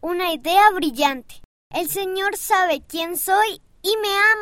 una idea brillante. El Señor sabe quién soy y me ama.